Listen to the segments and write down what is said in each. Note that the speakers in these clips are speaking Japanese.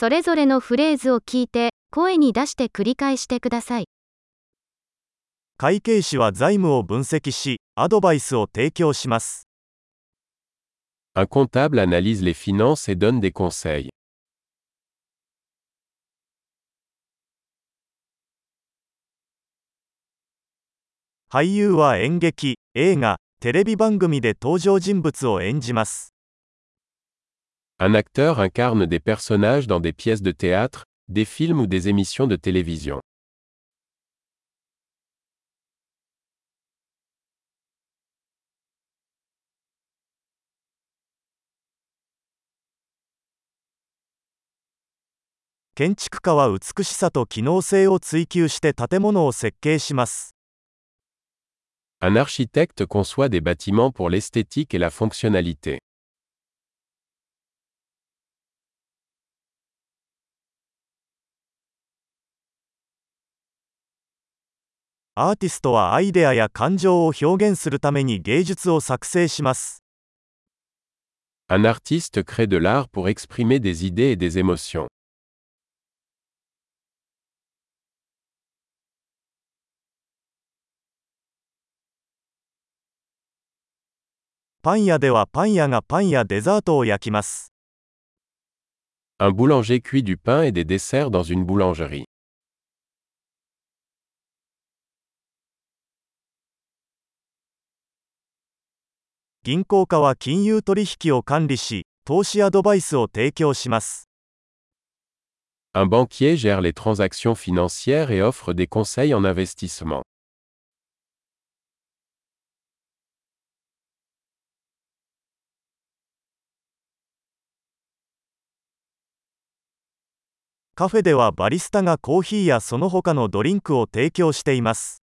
それぞれのフレーズを聞いて、声に出して繰り返してください。会計士は財務を分析し、アドバイスを提供します。Un comptable analyse les finances et donne des conseils. 俳優は演劇、映画、テレビ番組で登場人物を演じます。Un acteur incarne des personnages dans des pièces de théâtre, des films ou des émissions de télévision. 建築家は美しさと機能性を追求して建物を設計します。Un architecte conçoit des bâtiments pour l'esthétique et la fonctionnalité. アーティストはアイデアや感情を表現するために芸術を作成します。Un artiste crée de l'art pour exprimer des idées et des émotions. パン屋ではパン屋がパンやデザートを焼きます。Un boulanger cuit du pain et des desserts dans une boulangerie. 銀行家は金融取引を管理し、投資アドバイスを提供します。Un banquier gère les transactions financières et offre des conseils en investissement. カフェではバリスタがコーヒーやその他のドリンクを提供しています。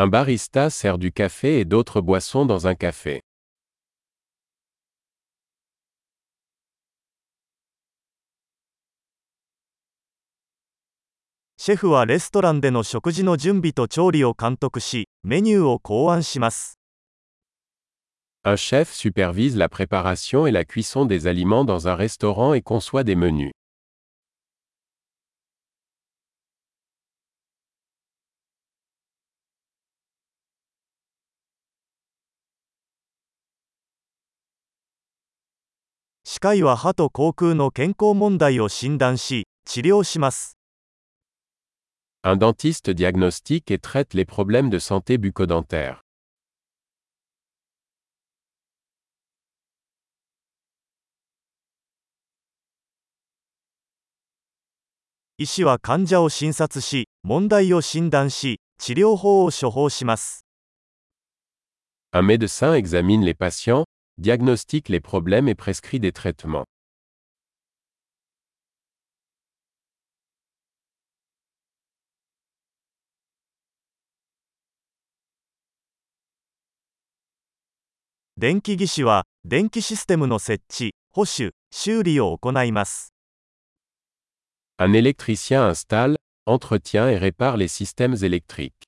Un barista sert du café et d'autres boissons dans un café. シェフはレストランでの食事の準備と調理を監督し、メニューを考案します。Un chef supervise la préparation et la cuisson des aliments dans un restaurant et conçoit des menus. 歯科医は歯と口腔の健康問題を診断し、治療します。Un dentiste diagnostique et traite les problèmes de santé bucco-dentaire. 医師は患者を診察し、問題を診断し、治療法を処方します。Un médecin examine les patients, diagnostique les problèmes et prescrit des traitements. Un électricien installe, entretient et répare les systèmes électriques.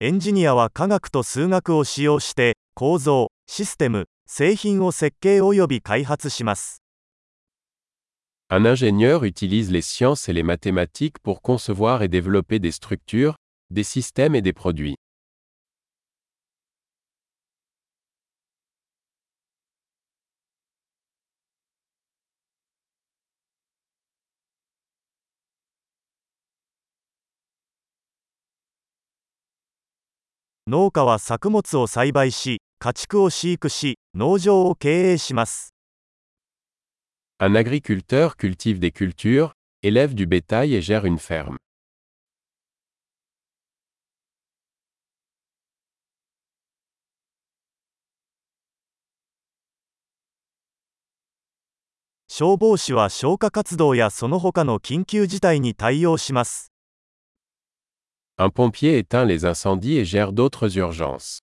エンジニアは科学と数学を使用して構造、システム、製品を設計および開発します。Un ingénieur utilise les sciences et les mathématiques pour concevoir et développer des structures, des systèmes et des produits. 農家は作物を栽培し、家畜を飼育し、農場を経営します。Un agriculteur cultive des cultures, élève du bétail et gère une ferme. 消防士は消火活動やその他の緊急事態に対応します。Un pompier éteint les incendies et gère d'autres urgences.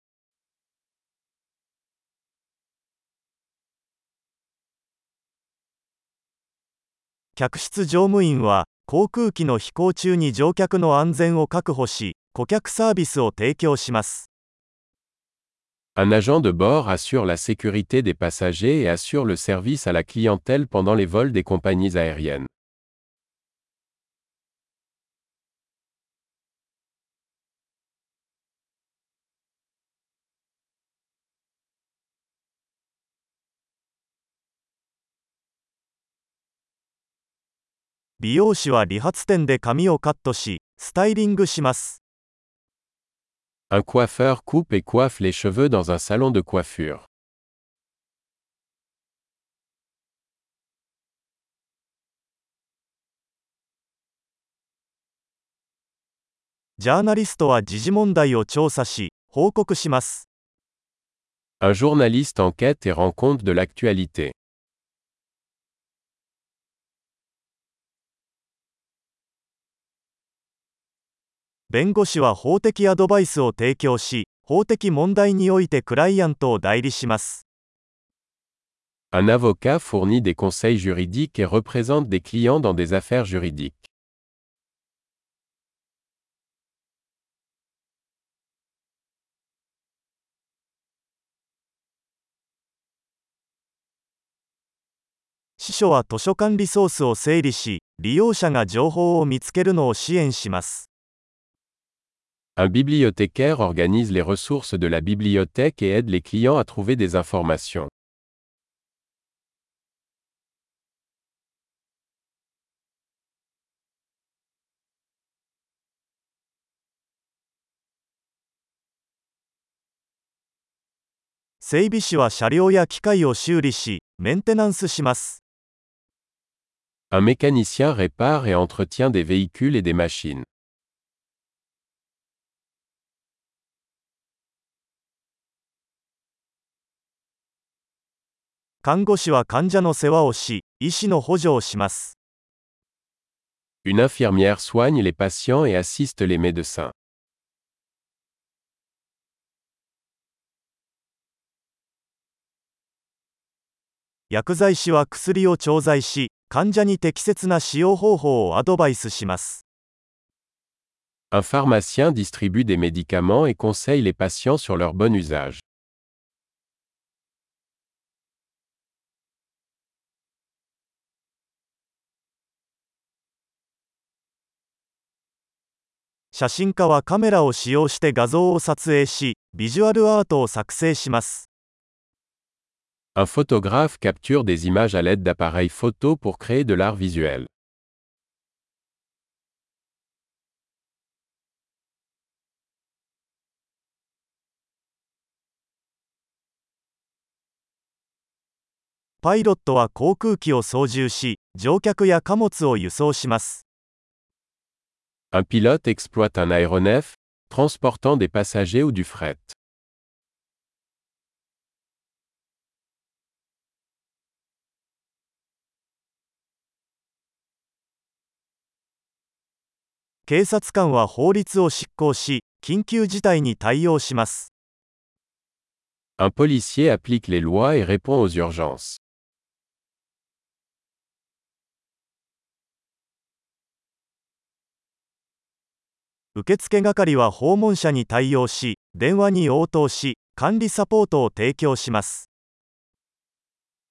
Un agent de bord assure la sécurité des passagers et assure le service à la clientèle pendant les vols des compagnies aériennes. 美容師は理髪店で髪をカットし、スタイリングします。Un coiffeur coupe et coiffe les cheveux dans un salon de coiffure. ジャーナリストは時事問題を調査し、報告します。Un journaliste enquête et rend compte de l'actualité. 弁護士は法的アドバイスを提供し、法的問題においてクライアントを代理します。Un avocat fournit des conseils juridiques et représente des clients dans des affaires juridiques. 司書は図書館リソースを整理し、利用者が情報を見つけるのを支援します。Un bibliothécaire organise les ressources de la bibliothèque et aide les clients à trouver des informations. 整備士は車両や機械を修理し、メンテナンスします。Un mécanicien répare et entretient des véhicules et des machines. 看護師は患者の世話をし、医師の補助をします。Une infirmière soigne les patients et assiste les médecins. 薬剤師は薬を調剤し、患者に適切な使用方法をアドバイスします。Un pharmacien distribue des médicaments et conseille les patients sur leur bon usage. 写真家はカメラを使用して画像を撮影し、ビジュアルアートを作成します。Un photographe capture des images à l'aide d'appareils photo pour créer de l'art visuel. パイロットは航空機を操縦し、乗客や貨物を輸送します。Un pilote exploite un aéronef, transportant des passagers ou du fret. 警察官は法律を執行し、緊急事態に対応します。Un policier applique les lois et répond aux urgences. 付係は訪問者に対応し、電話に応答し、管理サポートを提供します。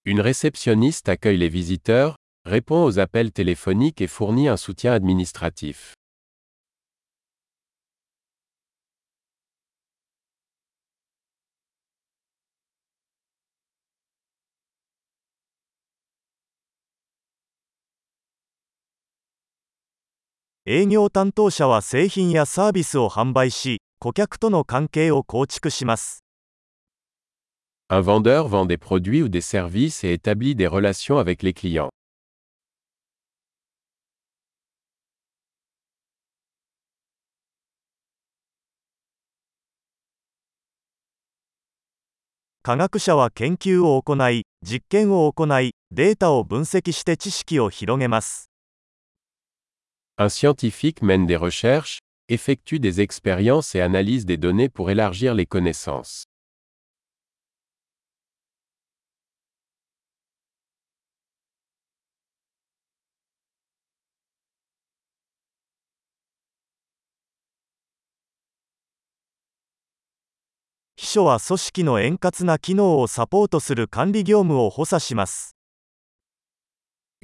Une réceptionniste accueille les visiteurs, répond aux appels téléphoniques et fournit un soutien administratif. 営業担当者は製品やサービスを販売し、顧客との関係を構築します。Un vendeur vend des produits ou des services et établit des relations avec les clients. 科学者は研究を行い、実験を行い、データを分析して知識を広げます。Un scientifique mène des recherches, effectue des expériences et analyse des données pour élargir les connaissances. 秘書は組織の円滑な機能をサポートする管理業務を補佐します。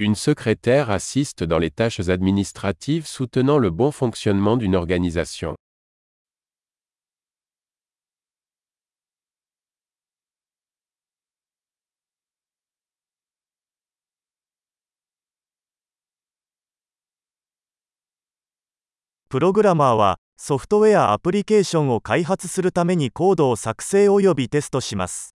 Une secrétaire assiste dans les tâches administratives soutenant le bon fonctionnement d'une organisation. Programmeur はソフトウェアアプリケーションを開発するためにコードを作成およびテストします。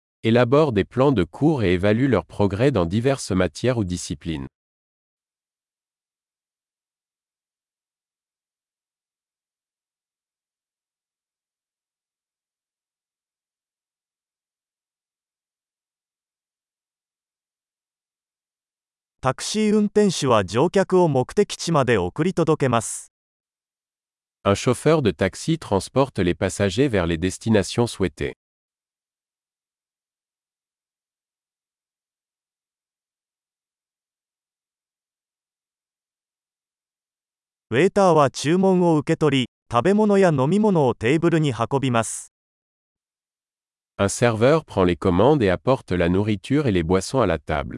élabore des plans de cours et évalue leur progrès dans diverses matières ou disciplines. タクシー運転手は乗客を目的地まで送り届けます。Un chauffeur de taxi transporte les passagers vers les destinations souhaitées. ウェーターは注文を受け取り、食べ物や飲み物をテーブルに運びます。Un serveur prend les commandes et apporte la nourriture et les boissons à la table.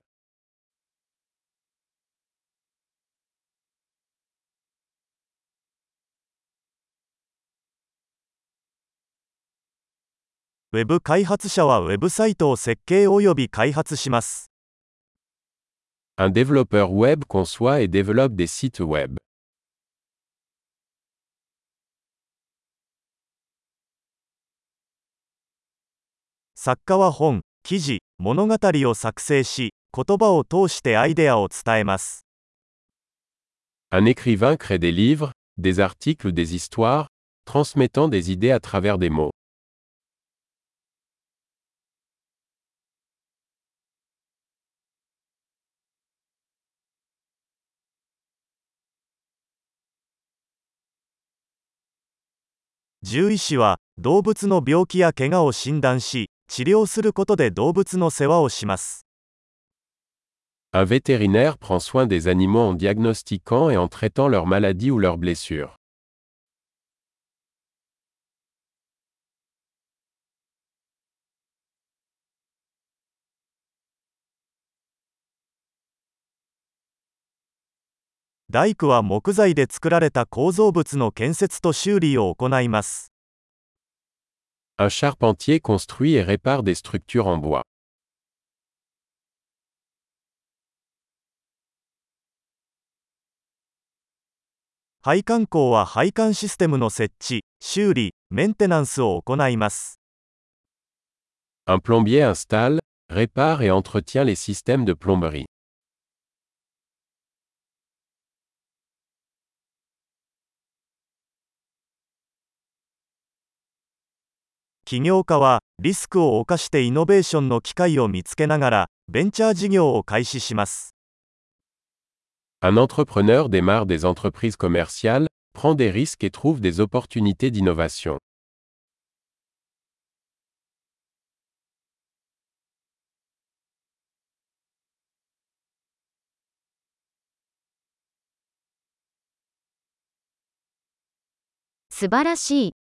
ウェブ開発者はウェブサイトを設計及び開発します。Un développeur web conçoit et développe des sites web. 作家は本、記事、物語を作成し、言葉を通してアイデアを伝えます。Un écrivain crée des livres, des articles ou des histoires, transmettant des idées à travers des mots. 獣医師は動物の病気や怪我を診断し、治療することで動物の世話をします。Un vétérinaire prend soin des animaux en diagnostiquant et en traitant leurs maladies ou leurs blessures. 大工は木材で作られた構造物の建設と修理を行います。Un charpentier construit et répare des structures en bois. Un plombier installe, répare et entretient les systèmes de plomberie. 起業家はリスクを冒してイノベーションの機会を見つけながらベンチャー事業を開始します。Un entrepreneur démarre des entreprises commerciales, prend des risques et trouve des opportunités d'innovation. 素晴らしい。